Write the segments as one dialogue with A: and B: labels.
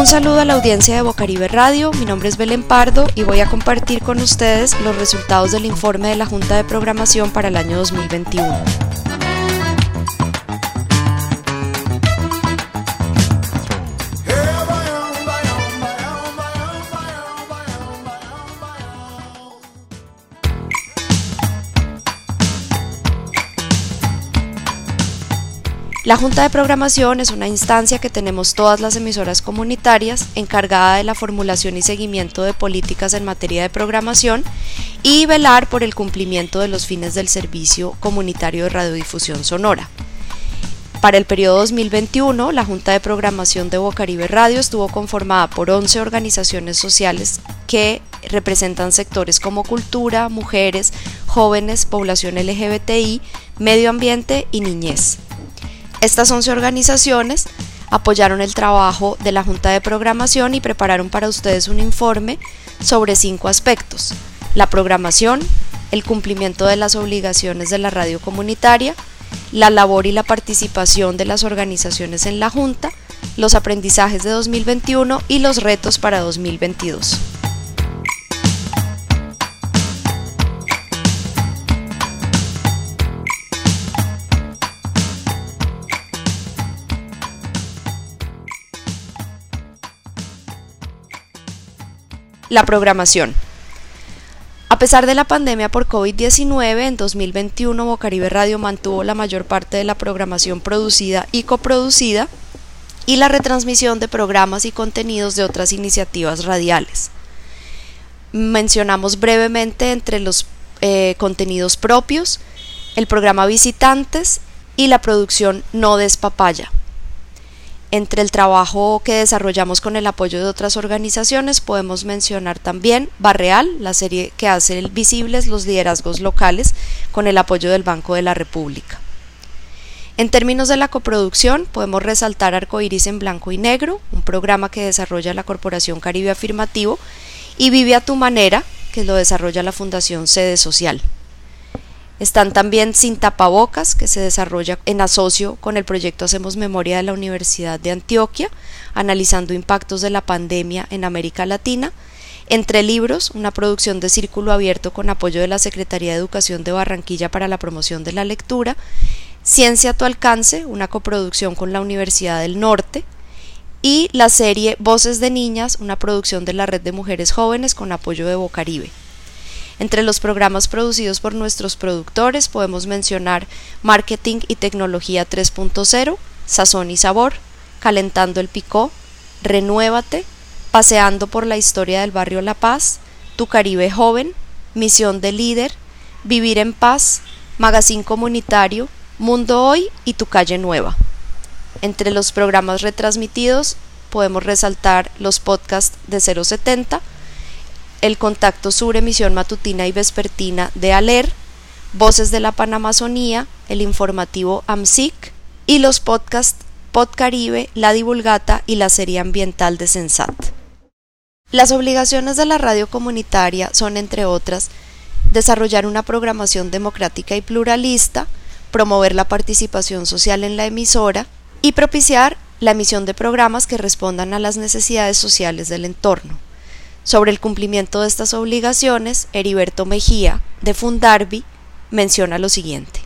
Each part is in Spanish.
A: Un saludo a la audiencia de Bocaribe Radio, mi nombre es Belén Pardo y voy a compartir con ustedes los resultados del informe de la Junta de Programación para el año 2021. La Junta de Programación es una instancia que tenemos todas las emisoras comunitarias encargada de la formulación y seguimiento de políticas en materia de programación y velar por el cumplimiento de los fines del servicio comunitario de radiodifusión sonora. Para el periodo 2021, la Junta de Programación de Bocaribe Radio estuvo conformada por 11 organizaciones sociales que representan sectores como cultura, mujeres, jóvenes, población LGBTI, medio ambiente y niñez. Estas 11 organizaciones apoyaron el trabajo de la Junta de Programación y prepararon para ustedes un informe sobre cinco aspectos. La programación, el cumplimiento de las obligaciones de la radio comunitaria, la labor y la participación de las organizaciones en la Junta, los aprendizajes de 2021 y los retos para 2022. La programación. A pesar de la pandemia por COVID-19, en 2021 Bocaribe Radio mantuvo la mayor parte de la programación producida y coproducida y la retransmisión de programas y contenidos de otras iniciativas radiales. Mencionamos brevemente entre los eh, contenidos propios el programa Visitantes y la producción No Despapaya. Entre el trabajo que desarrollamos con el apoyo de otras organizaciones podemos mencionar también Barreal, la serie que hace visibles los liderazgos locales con el apoyo del Banco de la República. En términos de la coproducción, podemos resaltar Arcoiris en Blanco y Negro, un programa que desarrolla la Corporación Caribe Afirmativo, y Vive a tu manera, que lo desarrolla la Fundación Sede Social. Están también Sin Tapabocas, que se desarrolla en asocio con el proyecto Hacemos Memoria de la Universidad de Antioquia, analizando impactos de la pandemia en América Latina. Entre Libros, una producción de Círculo Abierto con apoyo de la Secretaría de Educación de Barranquilla para la promoción de la lectura. Ciencia a tu alcance, una coproducción con la Universidad del Norte. Y la serie Voces de Niñas, una producción de la Red de Mujeres Jóvenes con apoyo de Bocaribe. Entre los programas producidos por nuestros productores podemos mencionar Marketing y Tecnología 3.0, Sazón y Sabor, Calentando el Picó, Renuévate, Paseando por la historia del barrio La Paz, Tu Caribe Joven, Misión de Líder, Vivir en Paz, Magazine Comunitario, Mundo Hoy y Tu Calle Nueva. Entre los programas retransmitidos podemos resaltar los podcasts de 070, el contacto sur emisión matutina y vespertina de ALER, Voces de la Panamazonía, el informativo AMSIC y los podcasts Podcaribe, La Divulgata y la serie ambiental de Sensat. Las obligaciones de la radio comunitaria son, entre otras, desarrollar una programación democrática y pluralista, promover la participación social en la emisora y propiciar la emisión de programas que respondan a las necesidades sociales del entorno. Sobre el cumplimiento de estas obligaciones, Heriberto Mejía, de Fundarbi, menciona lo siguiente.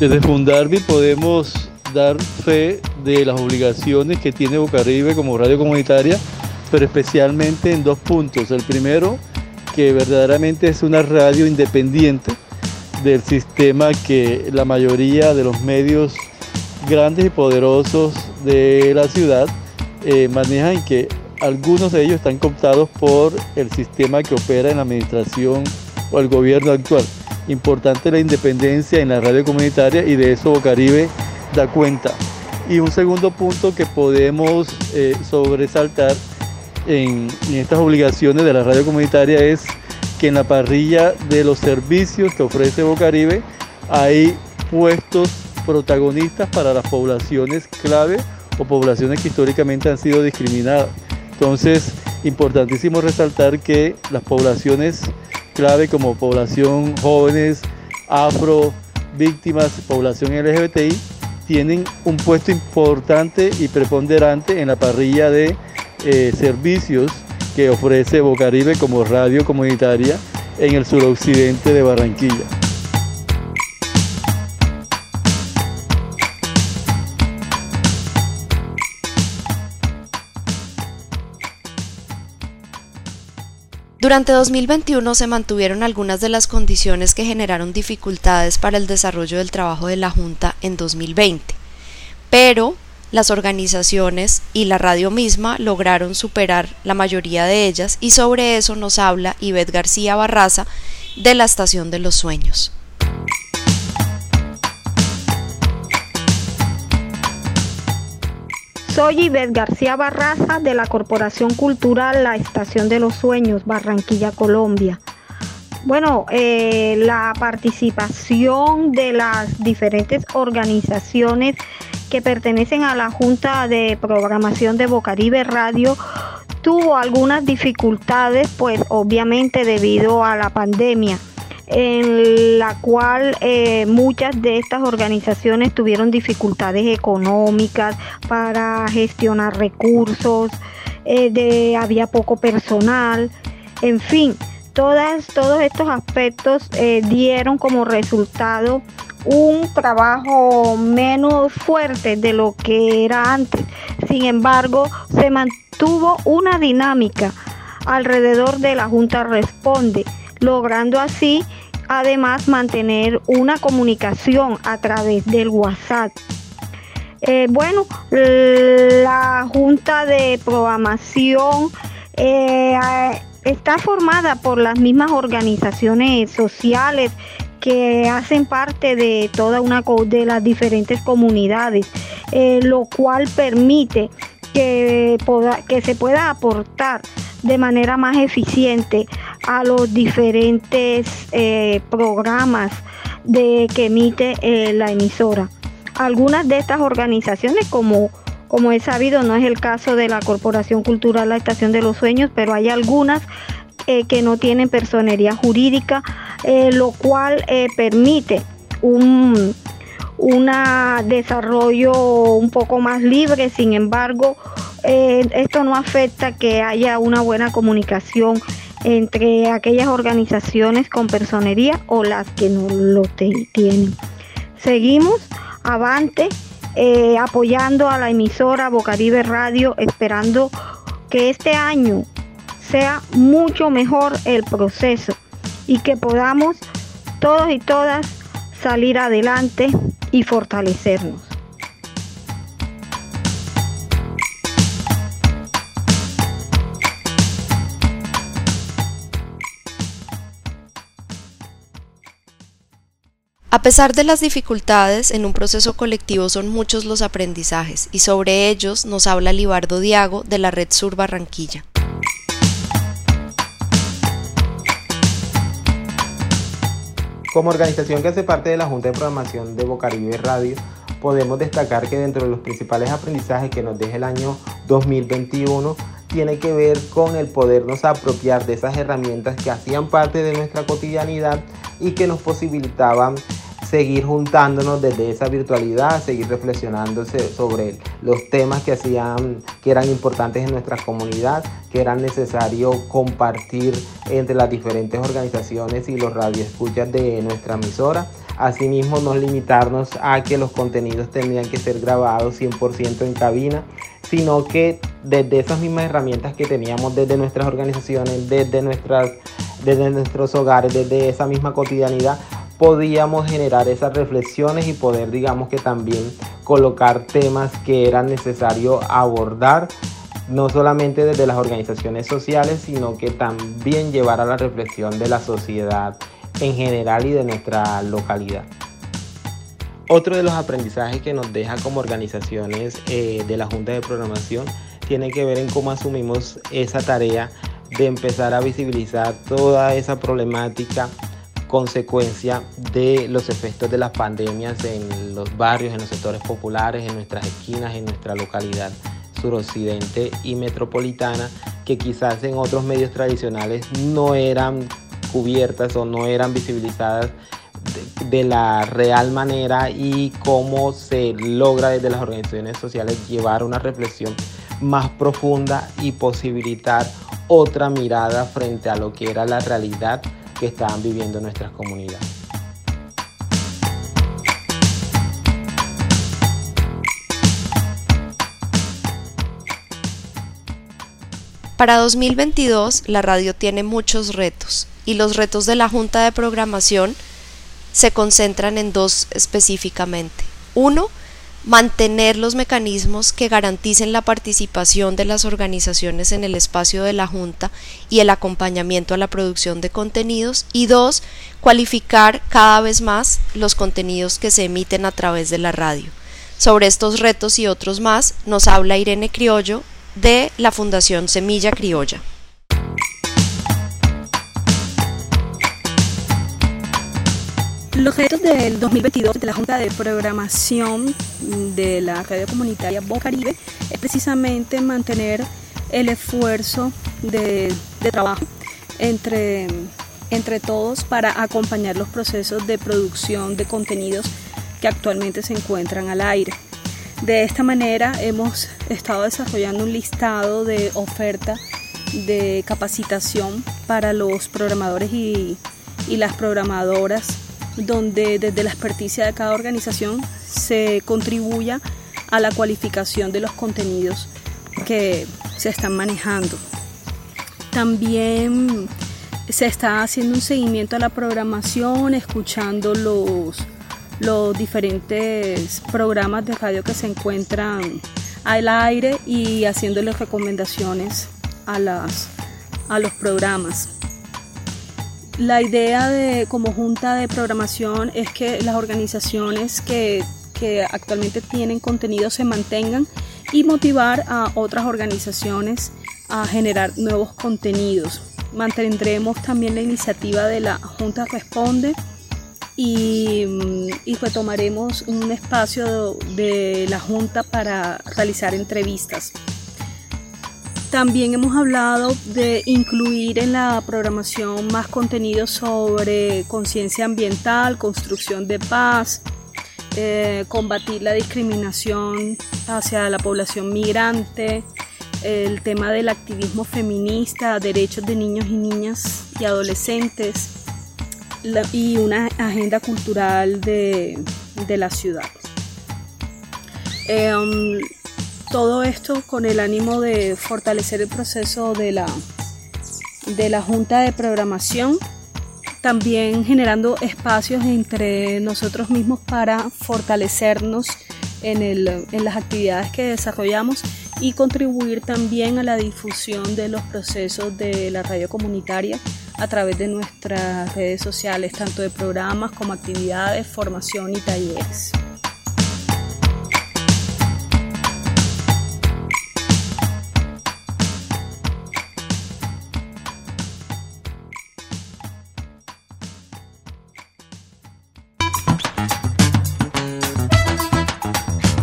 B: Desde Fundarbi podemos dar fe de las obligaciones que tiene Bocaribe como radio comunitaria, pero especialmente en dos puntos. El primero, que verdaderamente es una radio independiente del sistema que la mayoría de los medios grandes y poderosos de la ciudad eh, manejan que algunos de ellos están cooptados por el sistema que opera en la administración o el gobierno actual. Importante la independencia en la radio comunitaria y de eso Bocaribe da cuenta. Y un segundo punto que podemos eh, sobresaltar en, en estas obligaciones de la radio comunitaria es que en la parrilla de los servicios que ofrece Bocaribe hay puestos protagonistas para las poblaciones clave o poblaciones que históricamente han sido discriminadas. Entonces, importantísimo resaltar que las poblaciones clave como población jóvenes, afro, víctimas, población LGBTI, tienen un puesto importante y preponderante en la parrilla de eh, servicios que ofrece Bocaribe como radio comunitaria en el suroccidente de Barranquilla.
A: Durante 2021 se mantuvieron algunas de las condiciones que generaron dificultades para el desarrollo del trabajo de la Junta en 2020, pero las organizaciones y la radio misma lograron superar la mayoría de ellas y sobre eso nos habla Ivette García Barraza de la Estación de los Sueños.
C: Soy Ivette García Barraza de la Corporación Cultural La Estación de los Sueños, Barranquilla, Colombia. Bueno, eh, la participación de las diferentes organizaciones que pertenecen a la Junta de Programación de Bocaribe Radio tuvo algunas dificultades, pues obviamente debido a la pandemia en la cual eh, muchas de estas organizaciones tuvieron dificultades económicas para gestionar recursos, eh, había poco personal, en fin, todas, todos estos aspectos eh, dieron como resultado un trabajo menos fuerte de lo que era antes. Sin embargo, se mantuvo una dinámica alrededor de la Junta Responde logrando así además mantener una comunicación a través del WhatsApp. Eh, bueno, la Junta de Programación eh, está formada por las mismas organizaciones sociales que hacen parte de toda una de las diferentes comunidades, eh, lo cual permite que, que se pueda aportar de manera más eficiente a los diferentes eh, programas de, que emite eh, la emisora. Algunas de estas organizaciones, como, como he sabido, no es el caso de la Corporación Cultural La Estación de los Sueños, pero hay algunas eh, que no tienen personería jurídica, lo cual permite un desarrollo un poco más libre, sin embargo, esto no afecta que haya una buena comunicación entre aquellas organizaciones con personería o las que no lo tienen. Seguimos avante eh, apoyando a la emisora Bocaribe Radio, esperando que este año sea mucho mejor el proceso y que podamos todos y todas salir adelante y fortalecernos.
A: A pesar de las dificultades, en un proceso colectivo son muchos los aprendizajes y sobre ellos nos habla Libardo Diago de la Red Sur Barranquilla.
D: Como organización que hace parte de la Junta de Programación de Bocaribe Radio, podemos destacar que dentro de los principales aprendizajes que nos deja el año 2021 tiene que ver con el podernos apropiar de esas herramientas que hacían parte de nuestra cotidianidad y que nos posibilitaban seguir juntándonos desde esa virtualidad, seguir reflexionando sobre los temas que hacían, que eran importantes en nuestra comunidad, que eran necesario compartir entre las diferentes organizaciones y los radioescuchas de nuestra emisora. Asimismo, no limitarnos a que los contenidos tendrían que ser grabados 100% en cabina, sino que desde esas mismas herramientas que teníamos desde nuestras organizaciones, desde, nuestras, desde nuestros hogares, desde esa misma cotidianidad, podíamos generar esas reflexiones y poder, digamos que también colocar temas que eran necesario abordar, no solamente desde las organizaciones sociales, sino que también llevar a la reflexión de la sociedad en general y de nuestra localidad. Otro de los aprendizajes que nos deja como organizaciones eh, de la Junta de Programación tiene que ver en cómo asumimos esa tarea de empezar a visibilizar toda esa problemática consecuencia de los efectos de las pandemias en los barrios, en los sectores populares, en nuestras esquinas, en nuestra localidad suroccidente y metropolitana, que quizás en otros medios tradicionales no eran cubiertas o no eran visibilizadas de la real manera y cómo se logra desde las organizaciones sociales llevar una reflexión más profunda y posibilitar otra mirada frente a lo que era la realidad que estaban viviendo nuestras comunidades.
A: Para 2022 la radio tiene muchos retos y los retos de la Junta de Programación se concentran en dos específicamente. Uno, mantener los mecanismos que garanticen la participación de las organizaciones en el espacio de la Junta y el acompañamiento a la producción de contenidos y dos, cualificar cada vez más los contenidos que se emiten a través de la radio. Sobre estos retos y otros más nos habla Irene Criollo de la Fundación Semilla Criolla.
E: Los retos del 2022 de la Junta de Programación de la Radio Comunitaria Bocaribe es precisamente mantener el esfuerzo de, trabajo entre, entre todos para acompañar los procesos de producción de contenidos que actualmente se encuentran al aire. De esta manera hemos estado desarrollando un listado de oferta de capacitación para los programadores y, y las programadoras donde desde la experticia de cada organización se contribuya a la cualificación de los contenidos que se están manejando. También se está haciendo un seguimiento a la programación, escuchando los, los diferentes programas de radio que se encuentran al aire y haciéndoles recomendaciones a, las, a los programas. La idea de como junta de programación es que las organizaciones que, actualmente tienen contenido se mantengan y motivar a otras organizaciones a generar nuevos contenidos. Mantendremos también la iniciativa de la Junta Responde y, y, retomaremos un espacio de la Junta para realizar entrevistas. También hemos hablado de incluir en la programación más contenido sobre conciencia ambiental, construcción de paz, eh, combatir la discriminación hacia la población migrante, el tema del activismo feminista, derechos de niños y niñas y adolescentes y una agenda cultural de, la ciudad. Em, todo esto con el ánimo de fortalecer el proceso de la, de la Junta de Programación, también generando espacios entre nosotros mismos para fortalecernos en, en las actividades que desarrollamos y contribuir también a la difusión de los procesos de la radio comunitaria a través de nuestras redes sociales, tanto de programas como actividades, formación y talleres.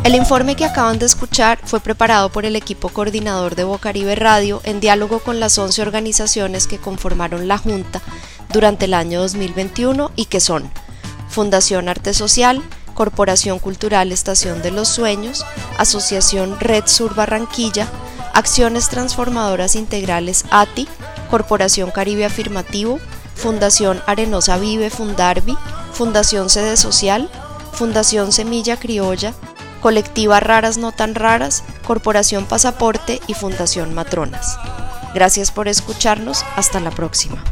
A: El informe que acaban de escuchar fue preparado por el equipo coordinador de Bocaribe Radio en diálogo con las 11 organizaciones que conformaron la Junta durante el año 2021 y que son Fundación Arte Social, Corporación Cultural Estación de los Sueños, Asociación Red Sur Barranquilla, Acciones Transformadoras Integrales ATI, Corporación Caribe Afirmativo, Fundación Arenosa Vive Fundarvi, Fundación Sede Social, Fundación Semilla Criolla, Colectiva Raras No Tan Raras, Corporación Pasaporte y Fundación Matronas. Gracias por escucharnos, hasta la próxima.